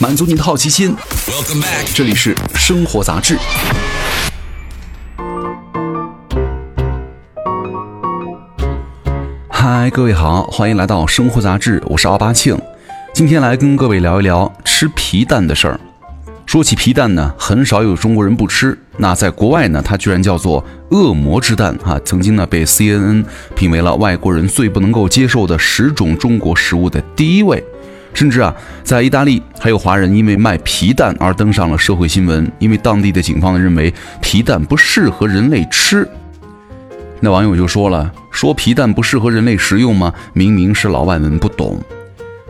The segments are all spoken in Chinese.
满足你的好奇心。这里是生活杂志。嗨，各位好，欢迎来到生活杂志，我是奥巴庆。今天来跟各位聊一聊吃皮蛋的事儿。说起皮蛋呢，很少有中国人不吃。那在国外呢，它居然叫做“恶魔之蛋”哈，曾经呢被 CNN 评为了外国人最不能够接受的十种中国食物的第一位。甚至啊，在意大利还有华人因为卖皮蛋而登上了社会新闻，因为当地的警方认为皮蛋不适合人类吃。那网友就说了：“说皮蛋不适合人类食用吗？明明是老外们不懂。”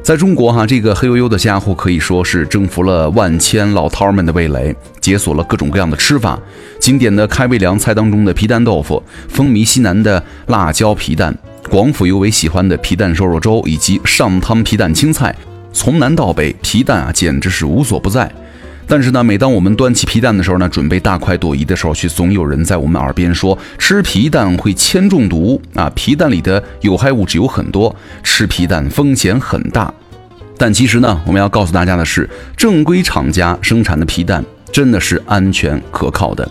在中国哈，这个黑黝黝的家伙可以说是征服了万千老饕们的味蕾，解锁了各种各样的吃法。经典的开胃凉菜当中的皮蛋豆腐，风靡西南的辣椒皮蛋，广府尤为喜欢的皮蛋瘦肉粥，以及上汤皮蛋青菜。从南到北，皮蛋啊简直是无所不在。但是呢，每当我们端起皮蛋的时候呢，准备大快朵颐的时候，却总有人在我们耳边说吃皮蛋会铅中毒啊！皮蛋里的有害物质有很多，吃皮蛋风险很大。但其实呢，我们要告诉大家的是，正规厂家生产的皮蛋真的是安全可靠的。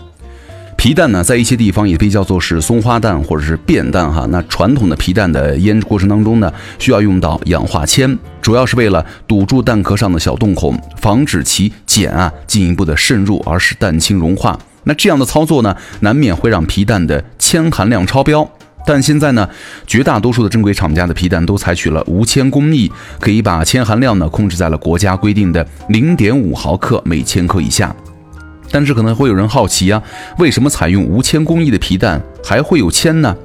皮蛋呢，在一些地方也被叫做是松花蛋或者是变蛋哈。那传统的皮蛋的腌制过程当中呢，需要用到氧化铅，主要是为了堵住蛋壳上的小洞孔，防止其碱啊进一步的渗入而使蛋清融化。那这样的操作呢，难免会让皮蛋的铅含量超标。但现在呢，绝大多数的正规厂家的皮蛋都采取了无铅工艺，可以把铅含量呢控制在了国家规定的零点五毫克每千克以下。但是可能会有人好奇啊，为什么采用无铅工艺的皮蛋还会有铅呢？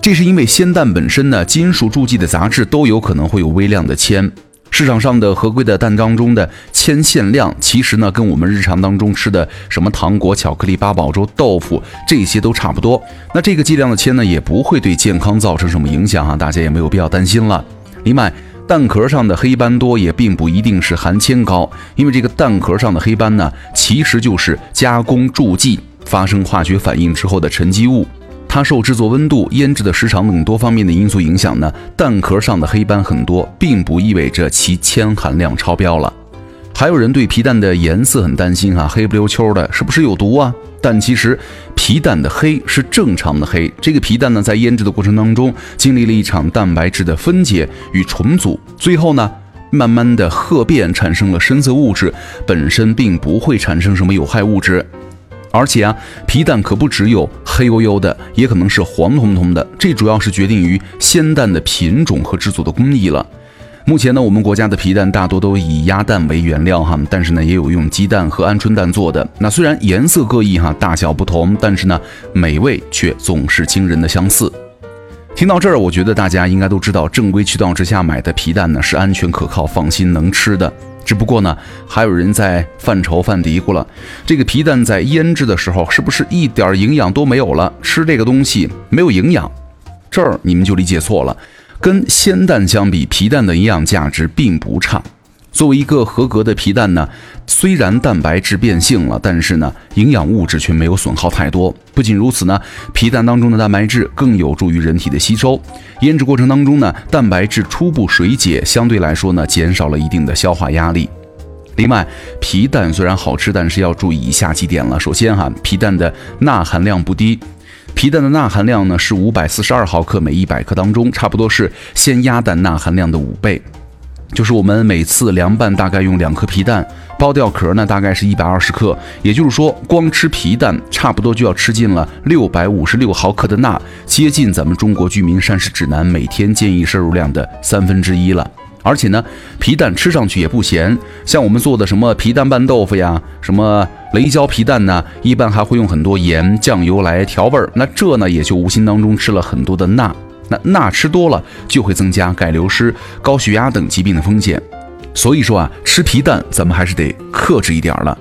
这是因为鲜蛋本身呢，金属注记的杂质都有可能会有微量的铅。市场上的合规的蛋当中的铅限量，其实呢，跟我们日常当中吃的什么糖果、巧克力、八宝粥、豆腐这些都差不多。那这个剂量的铅呢，也不会对健康造成什么影响啊，大家也没有必要担心了。另外，蛋壳上的黑斑多也并不一定是含铅高，因为这个蛋壳上的黑斑呢，其实就是加工助剂发生化学反应之后的沉积物。它受制作温度、腌制的时长等多方面的因素影响呢，蛋壳上的黑斑很多，并不意味着其铅含量超标了。还有人对皮蛋的颜色很担心哈，黑不溜秋的，是不是有毒啊？但其实皮蛋的黑是正常的黑。这个皮蛋呢，在腌制的过程当中，经历了一场蛋白质的分解与重组，最后呢，慢慢的褐变，产生了深色物质，本身并不会产生什么有害物质。而且啊，皮蛋可不只有黑黝黝的，也可能是黄彤彤的，这主要是决定于鲜蛋的品种和制作的工艺了。目前呢，我们国家的皮蛋大多都以鸭蛋为原料哈，但是呢，也有用鸡蛋和鹌鹑蛋做的。那虽然颜色各异哈，大小不同，但是呢，美味却总是惊人的相似。听到这儿，我觉得大家应该都知道，正规渠道之下买的皮蛋呢是安全可靠、放心能吃的。只不过呢，还有人在犯愁、犯嘀咕了：这个皮蛋在腌制的时候，是不是一点营养都没有了？吃这个东西没有营养？这儿你们就理解错了。跟鲜蛋相比，皮蛋的营养价值并不差。作为一个合格的皮蛋呢，虽然蛋白质变性了，但是呢，营养物质却没有损耗太多。不仅如此呢，皮蛋当中的蛋白质更有助于人体的吸收。腌制过程当中呢，蛋白质初步水解，相对来说呢，减少了一定的消化压力。另外，皮蛋虽然好吃，但是要注意以下几点了。首先哈，皮蛋的钠含量不低。皮蛋的钠含量呢是五百四十二毫克每一百克当中，差不多是鲜鸭蛋钠含量的五倍。就是我们每次凉拌大概用两颗皮蛋，剥掉壳呢大概是一百二十克。也就是说，光吃皮蛋差不多就要吃进了六百五十六毫克的钠，接近咱们中国居民膳食指南每天建议摄入量的三分之一了。而且呢，皮蛋吃上去也不咸，像我们做的什么皮蛋拌豆腐呀，什么雷椒皮蛋呢，一般还会用很多盐、酱油来调味儿。那这呢，也就无形当中吃了很多的钠。那钠吃多了，就会增加钙流失、高血压等疾病的风险。所以说啊，吃皮蛋咱们还是得克制一点了。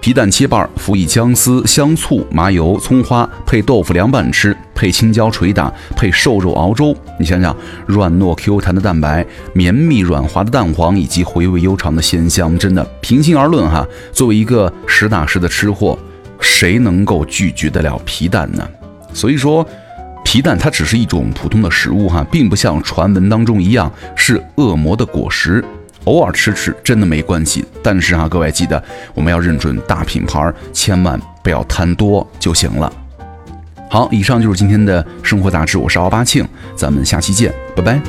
皮蛋切半，辅以姜丝、香醋、麻油、葱花，配豆腐凉拌吃，配青椒捶打，配瘦肉熬粥。你想想，软糯 Q 弹的蛋白，绵密软滑的蛋黄，以及回味悠长的鲜香，真的，平心而论哈，作为一个实打实的吃货，谁能够拒绝得了皮蛋呢？所以说，皮蛋它只是一种普通的食物哈，并不像传闻当中一样是恶魔的果实。偶尔吃吃真的没关系。但是啊，各位记得我们要认准大品牌，千万不要贪多就行了。好，以上就是今天的生活杂志，我是奥巴庆，咱们下期见，拜拜。